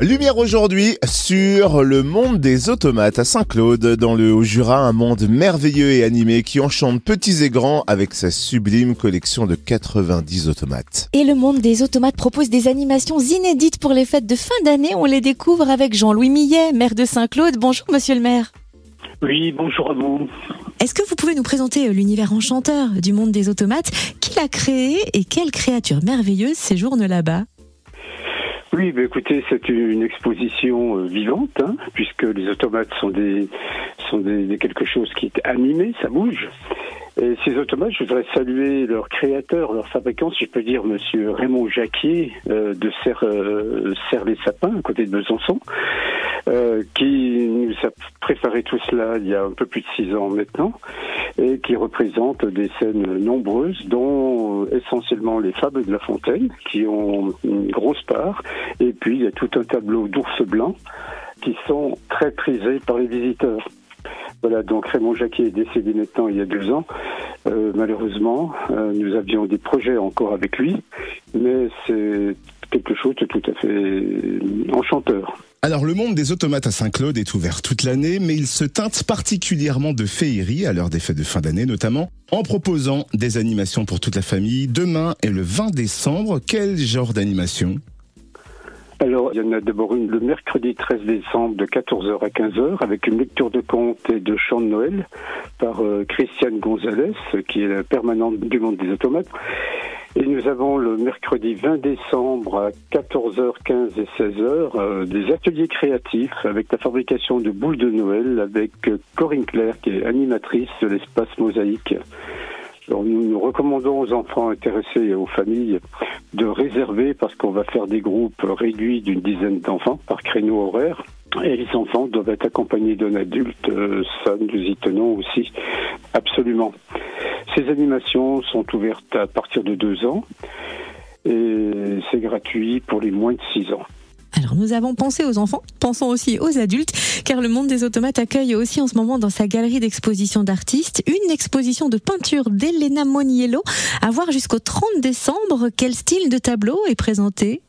Lumière aujourd'hui sur le monde des automates à Saint-Claude, dans le Haut-Jura, un monde merveilleux et animé qui enchante petits et grands avec sa sublime collection de 90 automates. Et le monde des automates propose des animations inédites pour les fêtes de fin d'année. On les découvre avec Jean-Louis Millet, maire de Saint-Claude. Bonjour monsieur le maire. Oui, bonjour à vous. Est-ce que vous pouvez nous présenter l'univers enchanteur du monde des automates? Qui l'a créé et quelle créature merveilleuse séjourne là-bas? Oui, écoutez, c'est une exposition euh, vivante, hein, puisque les automates sont des sont des, quelque chose qui est animé, ça bouge. Et ces automates, je voudrais saluer leur créateur, leur fabricant, si je peux dire, Monsieur Raymond Jacquier euh, de Serre, euh, les Sapins, à côté de Besançon, euh, qui nous a préparé tout cela il y a un peu plus de six ans maintenant, et qui représente des scènes nombreuses, dont essentiellement les fables de La Fontaine, qui ont une grosse part, et puis il y a tout un tableau d'ours blancs qui sont très prisés par les visiteurs. Voilà, donc Raymond Jacquet est décédé maintenant il y a deux ans. Euh, malheureusement, euh, nous avions des projets encore avec lui, mais c'est quelque chose de tout à fait enchanteur. Alors le monde des automates à Saint-Claude est ouvert toute l'année, mais il se teinte particulièrement de féerie à l'heure des fêtes de fin d'année notamment, en proposant des animations pour toute la famille. Demain et le 20 décembre, quel genre d'animation? Alors, il y en a d'abord une le mercredi 13 décembre de 14h à 15h avec une lecture de contes et de chants de Noël par euh, Christiane Gonzalez, qui est la permanente du monde des automates. Et nous avons le mercredi 20 décembre à 14h15 et 16h euh, des ateliers créatifs avec la fabrication de boules de Noël avec euh, Corinne Claire qui est animatrice de l'espace mosaïque. Alors, nous, nous recommandons aux enfants intéressés et aux familles de réserver parce qu'on va faire des groupes réduits d'une dizaine d'enfants par créneau horaire. Et les enfants doivent être accompagnés d'un adulte, euh, ça nous y tenons aussi absolument. Ces animations sont ouvertes à partir de deux ans et c'est gratuit pour les moins de six ans. Alors nous avons pensé aux enfants, pensons aussi aux adultes, car le monde des automates accueille aussi en ce moment dans sa galerie d'exposition d'artistes une exposition de peinture d'Elena Moniello à voir jusqu'au 30 décembre. Quel style de tableau est présenté?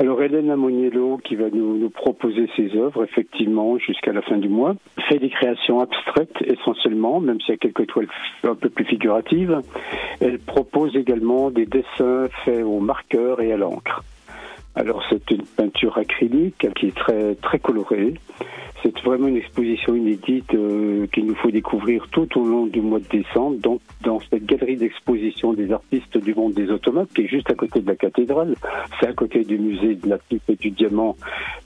Alors Elena Moniello, qui va nous, nous, proposer ses œuvres, effectivement, jusqu'à la fin du mois, fait des créations abstraites essentiellement, même s'il y a quelques toiles un peu plus figuratives. Elle propose également des dessins faits au marqueur et à l'encre. Alors c'est une peinture acrylique qui est très très colorée. C'est vraiment une exposition inédite euh, qu'il nous faut découvrir tout au long du mois de décembre donc dans cette galerie d'exposition des artistes du monde des automates qui est juste à côté de la cathédrale. C'est à côté du musée de la pipe et du diamant,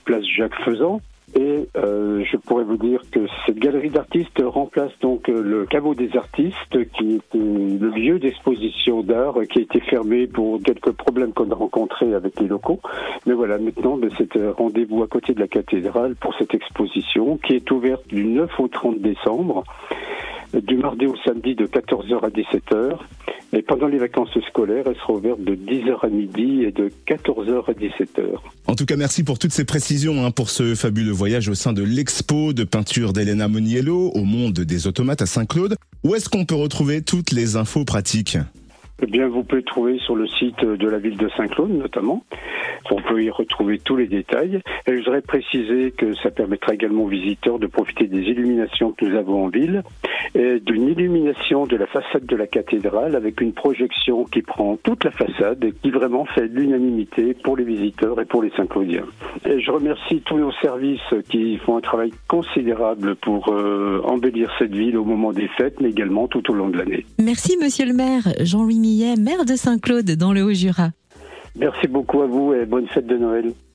place Jacques Faisan. Et euh, je pourrais vous dire que cette galerie d'artistes remplace donc euh, le caveau des artistes, qui était le lieu d'exposition d'art qui a été fermé pour quelques problèmes qu'on a rencontrés avec les locaux. Mais voilà, maintenant, ben, c'est rendez-vous à côté de la cathédrale pour cette exposition qui est ouverte du 9 au 30 décembre, du mardi au samedi de 14h à 17h. Et pendant les vacances scolaires, elle sera ouverte de 10h à midi et de 14h à 17h. En tout cas, merci pour toutes ces précisions, hein, pour ce fabuleux voyage au sein de l'expo de peinture d'Elena Moniello au monde des automates à Saint-Claude. Où est-ce qu'on peut retrouver toutes les infos pratiques? Eh bien, vous pouvez trouver sur le site de la ville de Saint-Claude, notamment. On peut y retrouver tous les détails. Et je voudrais préciser que ça permettra également aux visiteurs de profiter des illuminations que nous avons en ville et d'une illumination de la façade de la cathédrale avec une projection qui prend toute la façade et qui vraiment fait l'unanimité pour les visiteurs et pour les Saint-Claudiens. Et je remercie tous nos services qui font un travail considérable pour euh, embellir cette ville au moment des fêtes, mais également tout au long de l'année. Merci, monsieur le maire. Jean-Louis Millet, maire de Saint-Claude dans le Haut-Jura. Merci beaucoup à vous et bonne fête de Noël.